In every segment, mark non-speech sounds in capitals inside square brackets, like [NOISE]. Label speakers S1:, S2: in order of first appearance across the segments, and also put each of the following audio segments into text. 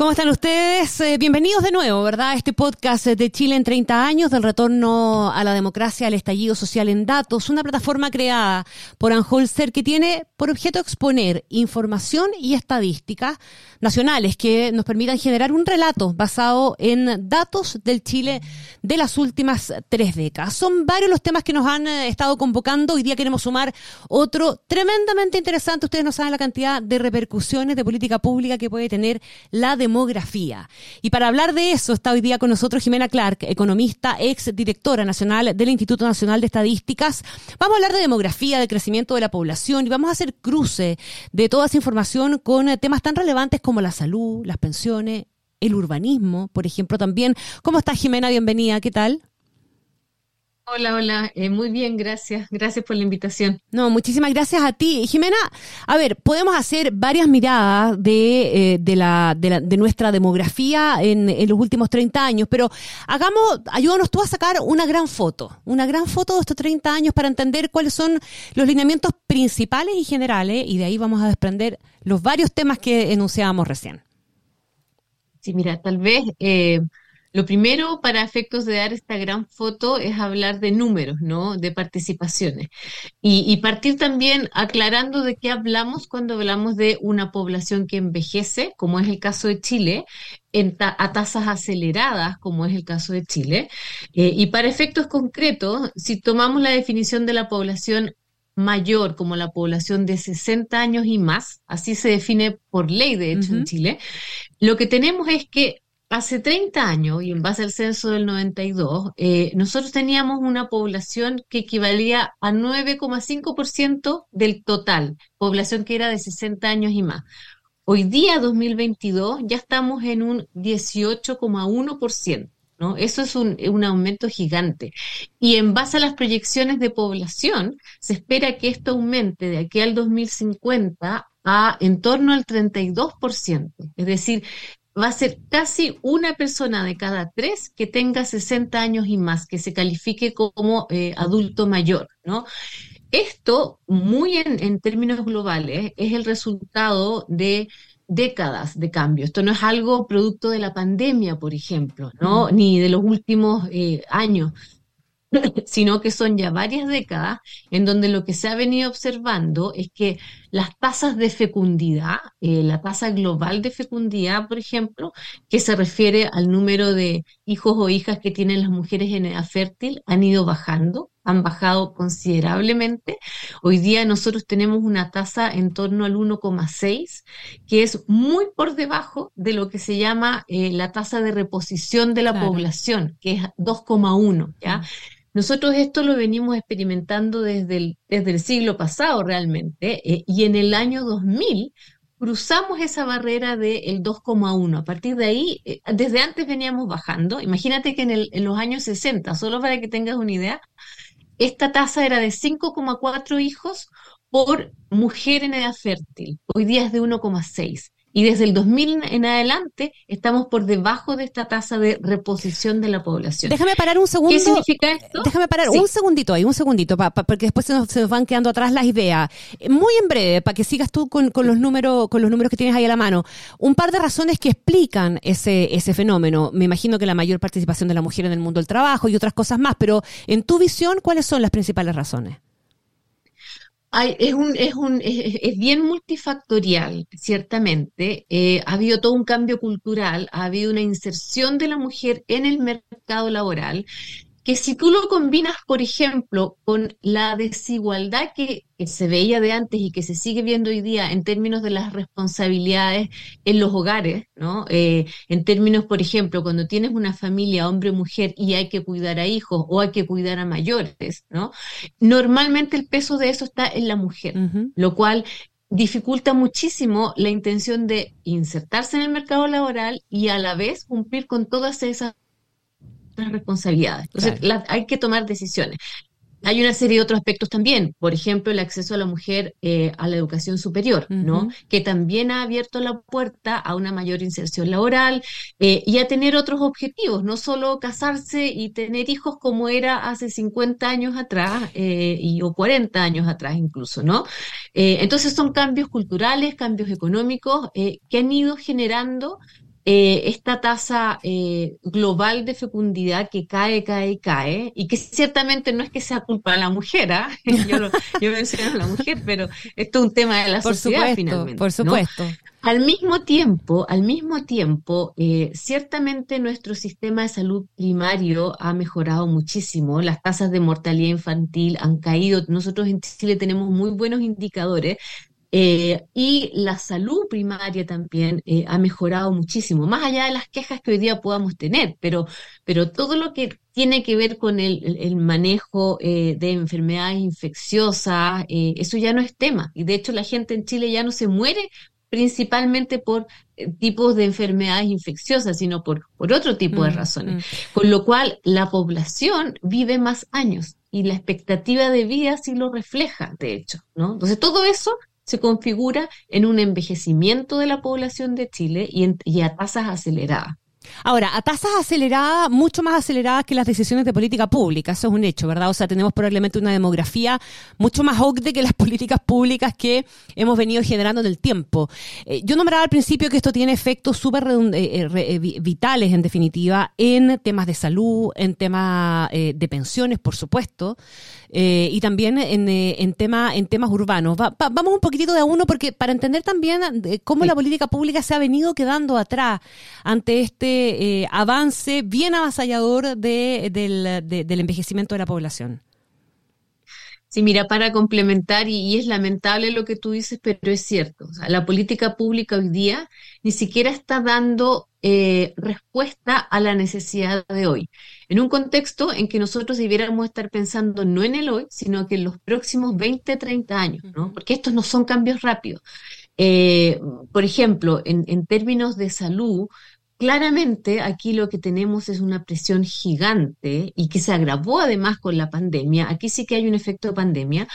S1: ¿Cómo están ustedes? Eh, bienvenidos de nuevo, ¿verdad? Este podcast de Chile en 30 años, del retorno a la democracia, al estallido social en datos, una plataforma creada por Anholster que tiene por objeto exponer información y estadísticas nacionales que nos permitan generar un relato basado en datos del Chile de las últimas tres décadas. Son varios los temas que nos han eh, estado convocando. Hoy día queremos sumar otro tremendamente interesante. Ustedes no saben la cantidad de repercusiones de política pública que puede tener la demografía. Y para hablar de eso está hoy día con nosotros Jimena Clark, economista, ex directora nacional del Instituto Nacional de Estadísticas. Vamos a hablar de demografía, de crecimiento de la población y vamos a hacer cruce de toda esa información con eh, temas tan relevantes como la salud, las pensiones, el urbanismo, por ejemplo, también. ¿Cómo estás, Jimena? Bienvenida, ¿qué tal?
S2: Hola, hola, eh, muy bien, gracias, gracias por la invitación.
S1: No, muchísimas gracias a ti. Jimena, a ver, podemos hacer varias miradas de, eh, de, la, de, la, de, nuestra demografía en, en, los últimos 30 años, pero hagamos, ayúdanos tú a sacar una gran foto, una gran foto de estos 30 años para entender cuáles son los lineamientos principales y generales, y de ahí vamos a desprender los varios temas que enunciábamos recién.
S2: Sí, mira, tal vez eh, lo primero para efectos de dar esta gran foto es hablar de números, ¿no? De participaciones. Y, y, partir también aclarando de qué hablamos cuando hablamos de una población que envejece, como es el caso de Chile, en ta a tasas aceleradas, como es el caso de Chile. Eh, y para efectos concretos, si tomamos la definición de la población mayor como la población de 60 años y más, así se define por ley, de hecho, uh -huh. en Chile, lo que tenemos es que hace 30 años, y en base al censo del 92, eh, nosotros teníamos una población que equivalía a 9,5% del total, población que era de 60 años y más. Hoy día, 2022, ya estamos en un 18,1%. ¿no? Eso es un, un, aumento gigante. Y en base a las proyecciones de población, se espera que esto aumente de aquí al 2050 a en torno al 32%. Es decir, va a ser casi una persona de cada tres que tenga 60 años y más, que se califique como eh, adulto mayor, ¿no? Esto, muy en, en términos globales, es el resultado de décadas de cambio. Esto no es algo producto de la pandemia, por ejemplo, ¿no? Ni de los últimos eh, años, [COUGHS] sino que son ya varias décadas en donde lo que se ha venido observando es que las tasas de fecundidad, eh, la tasa global de fecundidad, por ejemplo, que se refiere al número de hijos o hijas que tienen las mujeres en edad fértil, han ido bajando han bajado considerablemente. Hoy día nosotros tenemos una tasa en torno al 1,6, que es muy por debajo de lo que se llama eh, la tasa de reposición de la claro. población, que es 2,1, ¿ya? Nosotros esto lo venimos experimentando desde el, desde el siglo pasado realmente, eh, y en el año 2000 cruzamos esa barrera del 2,1. A partir de ahí, eh, desde antes veníamos bajando. Imagínate que en, en los años 60, solo para que tengas una idea, esta tasa era de 5,4 hijos por mujer en edad fértil. Hoy día es de 1,6. Y desde el 2000 en adelante estamos por debajo de esta tasa de reposición de la población.
S1: Déjame parar un segundo.
S2: ¿Qué significa esto?
S1: Déjame parar sí. un segundito ahí, un segundito, pa, pa, porque después se nos, se nos, van quedando atrás las ideas. Muy en breve, para que sigas tú con, con, los números, con los números que tienes ahí a la mano. Un par de razones que explican ese, ese fenómeno. Me imagino que la mayor participación de la mujer en el mundo del trabajo y otras cosas más, pero en tu visión, ¿cuáles son las principales razones?
S2: Es, un, es, un, es, es, bien multifactorial, ciertamente. Eh, ha habido todo un cambio cultural, ha habido una inserción de la mujer en el mercado laboral, que si tú lo combinas, por ejemplo, con la desigualdad que, que, se veía de antes y que se sigue viendo hoy día en términos de las responsabilidades en los hogares, ¿no? Eh, en términos, por ejemplo, cuando tienes una familia hombre-mujer y hay que cuidar a hijos o hay que cuidar a mayores, ¿no? Normalmente el peso de eso está en la mujer, uh -huh. lo cual dificulta muchísimo la intención de insertarse en el mercado laboral y a la vez cumplir con todas esas responsabilidades. Entonces, claro. la, hay que tomar decisiones. hay una serie de otros aspectos también, por ejemplo, el acceso a la mujer eh, a la educación superior, ¿no? Que también ha abierto la puerta a una mayor inserción laboral eh, y a tener otros objetivos, no solo casarse y tener hijos como era hace 50 años atrás eh, y, o 40 años atrás incluso, ¿no? entonces son cambios culturales, cambios económicos que han ido generando eh, esta tasa eh, global de fecundidad que cae, cae, cae, y que ciertamente no es que sea culpa de la mujer, ¿ah? [LAUGHS] yo, menciono a la mujer, pero esto es un tema de la sociedad finalmente.
S1: Por supuesto.
S2: Al mismo tiempo, al mismo tiempo, eh, ciertamente nuestro sistema de salud primario ha mejorado muchísimo. Las tasas de mortalidad infantil han caído. Nosotros en Chile tenemos muy buenos indicadores eh, y la salud primaria también eh, ha mejorado muchísimo, más allá de las quejas que hoy día podamos tener, pero, pero todo lo que tiene que ver con el, manejo eh, de enfermedades infecciosas, eso ya no es tema. Y de hecho la gente en Chile ya no se muere principalmente por tipos de enfermedades infecciosas, sino por, por otro tipo de mm, razones. Mm. Con lo cual la población vive más años y la expectativa de vida sí lo refleja, de hecho, ¿no? Entonces todo eso se configura en un envejecimiento de la población de Chile y, a tasas aceleradas.
S1: Ahora, a tasas aceleradas, mucho más aceleradas que las decisiones de política pública, eso es un hecho, ¿verdad? O sea, tenemos probablemente una demografía mucho más OCDE que las [LAUGHS] políticas públicas que hemos venido generando en el tiempo. Eh, yo nombraba al principio que esto tiene efectos súper eh, eh, vitales, en definitiva, en temas de salud, en temas de pensiones, por supuesto, y también en, en, tema, en temas urbanos. vamos un poquitito de a uno porque para entender también cómo la política pública se ha venido quedando atrás ante este eh, avance bien avasallador de, del, envejecimiento de la población.
S2: Sí, mira, para complementar, y, es lamentable lo que tú dices, pero es cierto, la política pública hoy día ni siquiera está dando eh, respuesta a la necesidad de hoy. En un contexto en que nosotros debiéramos estar pensando no en el hoy, sino que en los próximos 20, 30 años, ¿no? Porque estos no son cambios rápidos. Eh, por ejemplo, en, en, términos de salud, Claramente aquí lo que tenemos es una presión gigante y que se agravó además con la pandemia. Aquí sí que hay un efecto de pandemia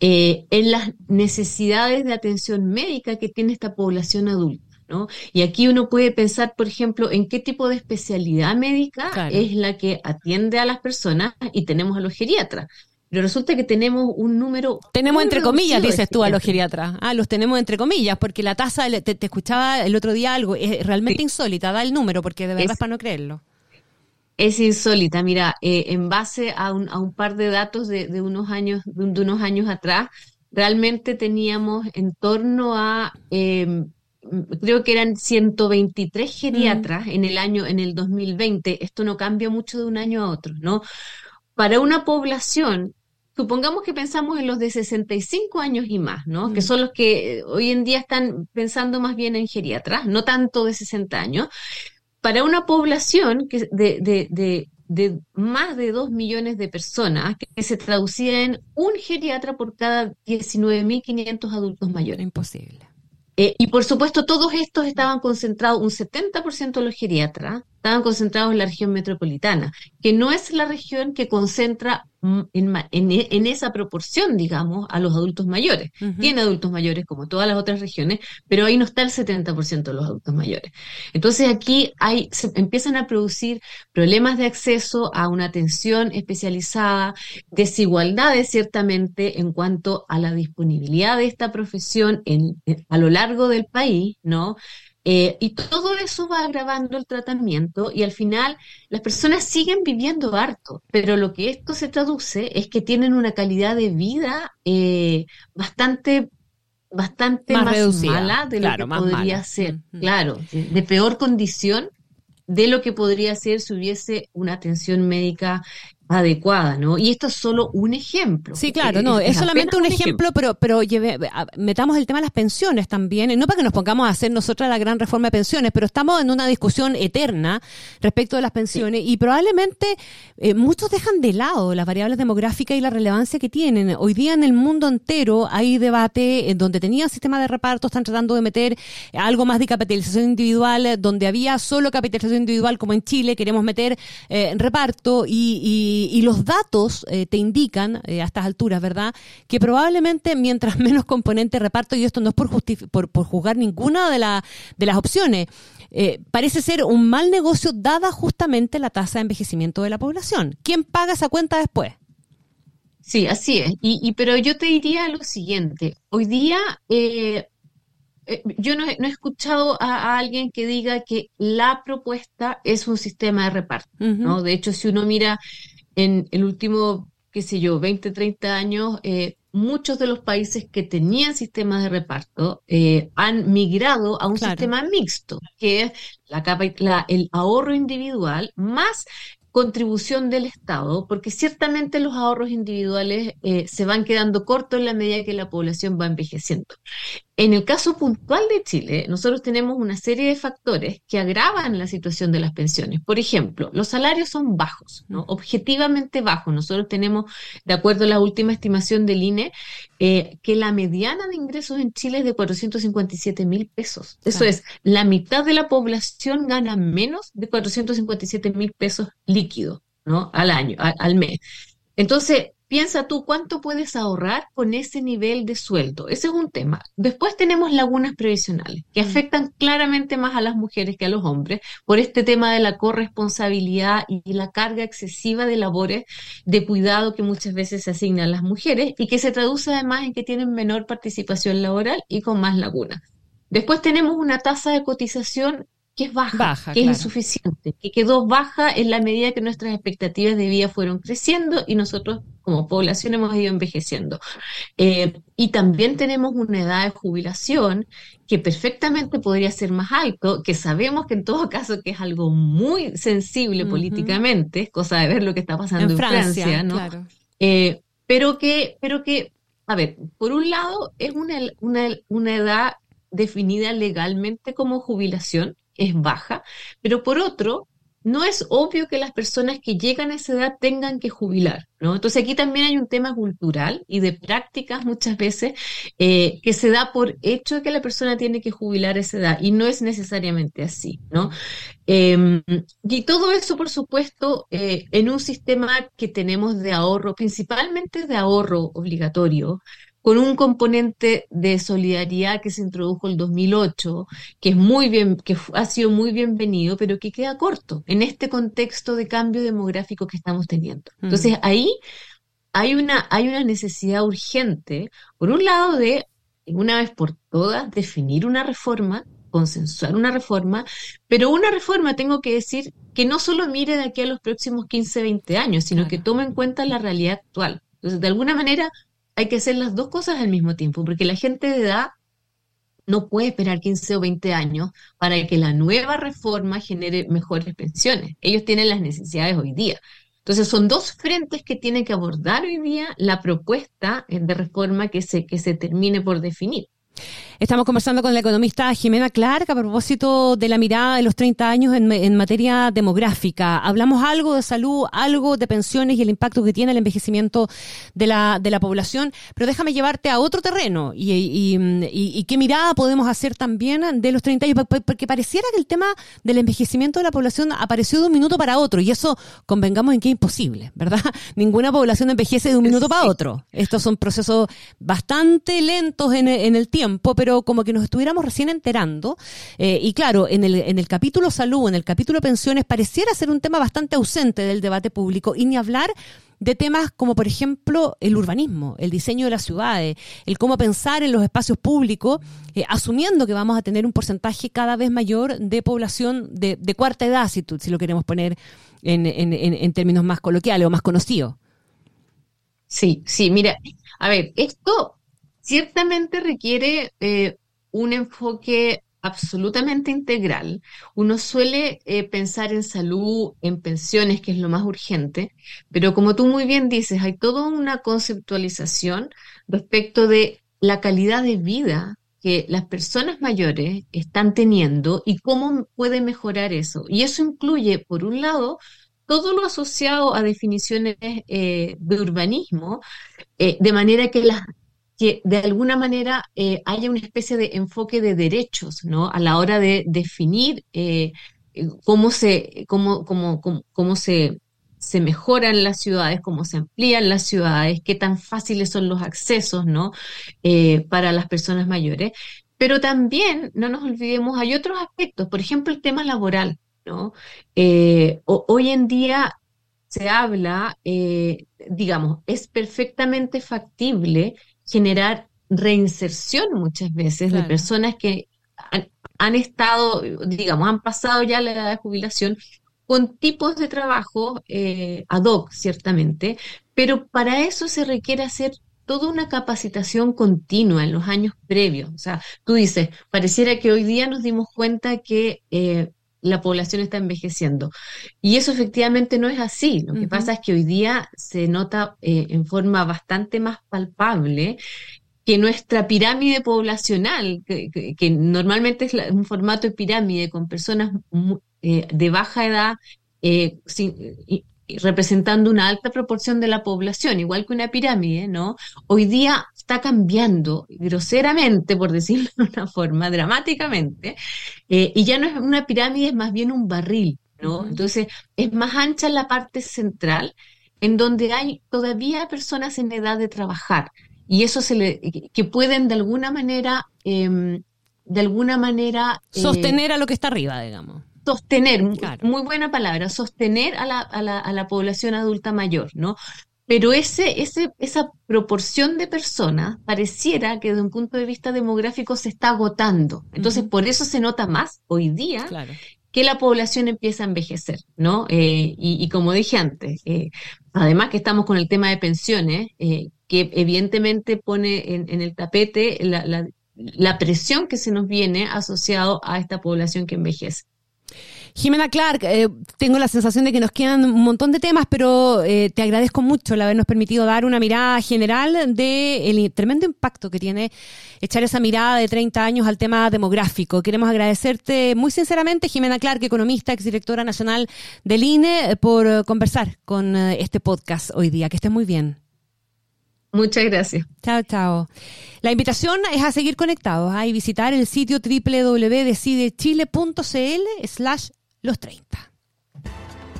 S2: eh, en las necesidades de atención médica que tiene esta población adulta. ¿no? Y aquí uno puede pensar, por ejemplo, en qué tipo de especialidad médica es la que atiende a las personas y tenemos a los geriatras. Pero resulta que tenemos un número.
S1: Tenemos entre comillas, dices tú a los geriatras. Ah, los tenemos entre comillas, porque la tasa, te, escuchaba el otro día algo, es realmente insólita, da el número, porque de verdad es, para no creerlo.
S2: Es insólita, mira, eh, en base a un, a un, par de datos de, unos años, de, unos años atrás, realmente teníamos en torno a. Em, creo que eran 123 geriatras mm. en el año, en el 2020. Esto no cambia mucho de un año a otro, ¿no? Para una población supongamos que pensamos en los de 65 años y más, ¿no? Que mm. son los que eh, hoy en día están pensando más bien en geriatras, no tanto de 60 años. Para una población que de, de, de, de más de 2 millones de personas, que se traducía en un geriatra por cada 19.500 adultos mayores.
S1: Imposible.
S2: Eh, y por supuesto, todos estos estaban concentrados, un 70% de los geriatras estaban concentrados en la región metropolitana, que no es la región que concentra Mm, en, en, esa proporción, digamos, a los adultos mayores. Tiene adultos mayores como todas las otras regiones, pero ahí no está el 70% de los adultos mayores. Entonces aquí hay, se empiezan a producir problemas de acceso a una atención especializada, desigualdades ciertamente en cuanto a la disponibilidad de esta profesión en, a lo largo del país, ¿no? Eh, y todo eso va agravando el tratamiento y al final las personas siguen viviendo harto, pero lo que esto se traduce es que tienen una calidad de vida eh, bastante bastante más, mala de lo que podría ser, mm, claro, de peor condición de lo que podría ser si hubiese una atención médica adecuada, ¿no? Y esto es solo un ejemplo.
S1: Sí, claro, no, es, solamente un ejemplo, pero, pero metamos el tema de las pensiones también, no para que nos pongamos a hacer nosotras la gran reforma de pensiones, pero estamos en una discusión eterna respecto de las pensiones y probablemente eh, muchos dejan de lado las variables demográficas y la relevancia que tienen. Hoy día en el mundo entero hay debate en donde tenía sistema de reparto, están tratando de meter algo más de capitalización individual, donde había solo capitalización individual como en Chile, queremos meter eh, reparto y y, los datos eh, te indican a estas alturas, ¿verdad? Que probablemente mientras [LAUGHS] menos componente reparto, y esto no es por, por, por juzgar ninguna de, la, de las opciones, parece ser un mal negocio dada justamente la tasa de envejecimiento de la población. ¿Quién paga esa cuenta después?
S2: Sí, así es. Y, pero yo te diría lo siguiente. Hoy día eh, eh, yo no, he escuchado a, alguien que diga que la propuesta es un sistema de reparto, ¿no? De hecho, si uno mira en el último, qué sé yo, 20, 30 años, eh, muchos de los países que tenían sistemas de reparto han migrado a un sistema mixto, que es la, el ahorro individual más contribución del Estado, porque ciertamente los ahorros individuales eh, se van quedando cortos en la medida que la población va envejeciendo. En el caso puntual de Chile, nosotros tenemos una serie de factores que agravan la situación de las pensiones. Por ejemplo, los salarios son bajos, ¿no? objetivamente bajos. Nosotros tenemos, de acuerdo a la última estimación del INE, eh, que la mediana de ingresos en Chile es de 457 mil pesos. Eso es, la mitad de la población gana menos de 457 mil pesos líquidos ¿no? al año, al mes. Entonces, Piensa tú cuánto puedes ahorrar con ese nivel de sueldo. Ese es un tema. Después tenemos lagunas previsionales que mm. afectan claramente más a las mujeres que a los hombres por este tema de la corresponsabilidad y la carga excesiva de labores de cuidado que muchas veces se asignan a las mujeres y que se traduce además en que tienen menor participación laboral y con más lagunas. Después tenemos una tasa de cotización que es baja, que es insuficiente, que quedó baja en la medida que nuestras expectativas de vida fueron creciendo y nosotros como población hemos ido envejeciendo. Eh, y también tenemos una edad de jubilación que perfectamente podría ser más alto, que sabemos que en todo caso que es algo muy sensible políticamente, es cosa de ver lo que está pasando en, Francia, ¿no? Eh, pero que, pero que, a ver, por un lado es una, una, una edad definida legalmente como jubilación, es baja, pero por otro, no es obvio que las personas que llegan a esa edad tengan que jubilar, ¿no? Entonces aquí también hay un tema cultural y de prácticas muchas veces eh, que se da por hecho que la persona tiene que jubilar a esa edad y no es necesariamente así, ¿no? Em, y todo eso, por supuesto, eh, en un sistema que tenemos de ahorro, principalmente de ahorro obligatorio, con un componente de solidaridad que se introdujo el 2008, que es muy bien, que ha sido muy bienvenido, pero que queda corto en este contexto de cambio demográfico que estamos teniendo. Mm. Entonces ahí hay una, hay una necesidad urgente, por un lado, de una vez por todas definir una reforma, consensuar una reforma, pero una reforma, tengo que decir, que no solo mire de aquí a los próximos 15, 20 años, sino que tome en cuenta la realidad actual. Entonces, de alguna manera, hay que hacer las dos cosas al mismo tiempo, porque la gente de edad no puede esperar 15 o 20 años para que la nueva reforma genere mejores pensiones. Ellos tienen las necesidades hoy día. Entonces son dos frentes que tiene que abordar hoy día la propuesta de reforma que se, que se termine por definir.
S1: Estamos conversando con la economista Jimena Clark a propósito de la mirada de los 30 años en, materia demográfica. Hablamos algo de salud, algo de pensiones y el impacto que tiene el envejecimiento de la, de la población, pero déjame llevarte a otro terreno y, y, qué mirada podemos hacer también de los 30 años, porque pareciera que el tema del envejecimiento de la población apareció de un minuto para otro y eso convengamos en que es imposible, ¿verdad? [LAUGHS] Ninguna población envejece de un minuto para otro. Estos son procesos bastante lentos en, en el tiempo, pero como que nos estuviéramos recién enterando. Eh, y claro, en el, en el capítulo salud, en el capítulo pensiones, pareciera ser un tema bastante ausente del debate público y ni hablar de temas como, por ejemplo, el urbanismo, el diseño de las ciudades, el cómo pensar en los espacios públicos, eh, asumiendo que vamos a tener un porcentaje cada vez mayor de población de, cuarta edad, si, si lo queremos poner en, en, en, términos más coloquiales o más conocidos.
S2: Sí, sí, mira, a ver, esto ciertamente requiere eh, un enfoque absolutamente integral. Uno suele eh, pensar en salud, en pensiones, que es lo más urgente, pero como tú muy bien dices, hay toda una conceptualización respecto de la calidad de vida que las personas mayores están teniendo y cómo puede mejorar eso. Y eso incluye, por un lado, todo lo asociado a definiciones eh, de urbanismo, de manera que las que de alguna manera eh, haya una especie de enfoque de derechos, ¿no? A la hora de definir eh, cómo se, cómo, cómo, cómo, se se mejoran las ciudades, cómo se amplían las ciudades, qué tan fáciles son los accesos, ¿no? Eh, para las personas mayores. Pero también, no nos olvidemos, hay otros aspectos, por ejemplo, el tema laboral, ¿no? Eh, hoy en día se habla, eh, digamos, es perfectamente factible generar reinserción muchas veces de personas que han, estado, digamos, han pasado ya la edad de jubilación con tipos de trabajo eh, ad hoc, ciertamente, pero para eso se requiere hacer toda una capacitación continua en los años previos. O sea, tú dices, pareciera que hoy día nos dimos cuenta que eh, la población está envejeciendo. Y eso efectivamente no es así. Lo que pasa es que hoy día se nota eh, en forma bastante más palpable que nuestra pirámide poblacional, que, normalmente es un formato de pirámide con personas eh, de baja edad, eh, representando una alta proporción de la población, igual que una pirámide, ¿no? Hoy día está cambiando groseramente, por decirlo de una forma, dramáticamente, eh, y ya no es una pirámide, es más bien un barril, ¿no? Entonces, es más ancha la parte central, en donde hay todavía personas en edad de trabajar y eso se le, que pueden de alguna manera, em, de alguna manera...
S1: Eh, sostener a lo que está arriba, digamos.
S2: Sostener, muy buena palabra, sostener a la, a, la, a la población adulta mayor, ¿no? Pero ese, ese, esa proporción de personas pareciera que desde un punto de vista demográfico se está agotando. Entonces, por eso se nota más hoy día que la población empieza a envejecer, ¿no? Eh, y, como dije antes, eh, además que estamos con el tema de pensiones, eh, que evidentemente pone en, el tapete la, presión que se nos viene asociado a esta población que envejece.
S1: Jimena Clark, eh, tengo la sensación de que nos quedan un montón de temas, pero eh, te agradezco mucho el habernos permitido dar una mirada general del tremendo impacto que tiene echar esa mirada de 30 años al tema demográfico. Queremos agradecerte muy sinceramente, Jimena Clark, economista, exdirectora nacional del INE, por conversar con eh, este podcast hoy día. Que estés muy bien.
S2: Muchas gracias.
S1: Chao, chao. La invitación es a seguir conectados ¿ah? y visitar el sitio www.decidechile.cl slash los 30.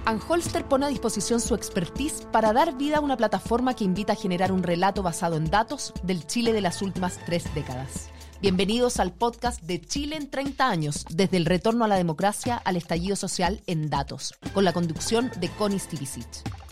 S3: Anholster pone a disposición su expertise para dar vida a una plataforma que invita a generar un relato basado en datos del Chile de las últimas tres décadas. Bienvenidos al podcast de Chile en 30 años, desde el retorno a la democracia al estallido social en datos, con la conducción de Connie Stivicic.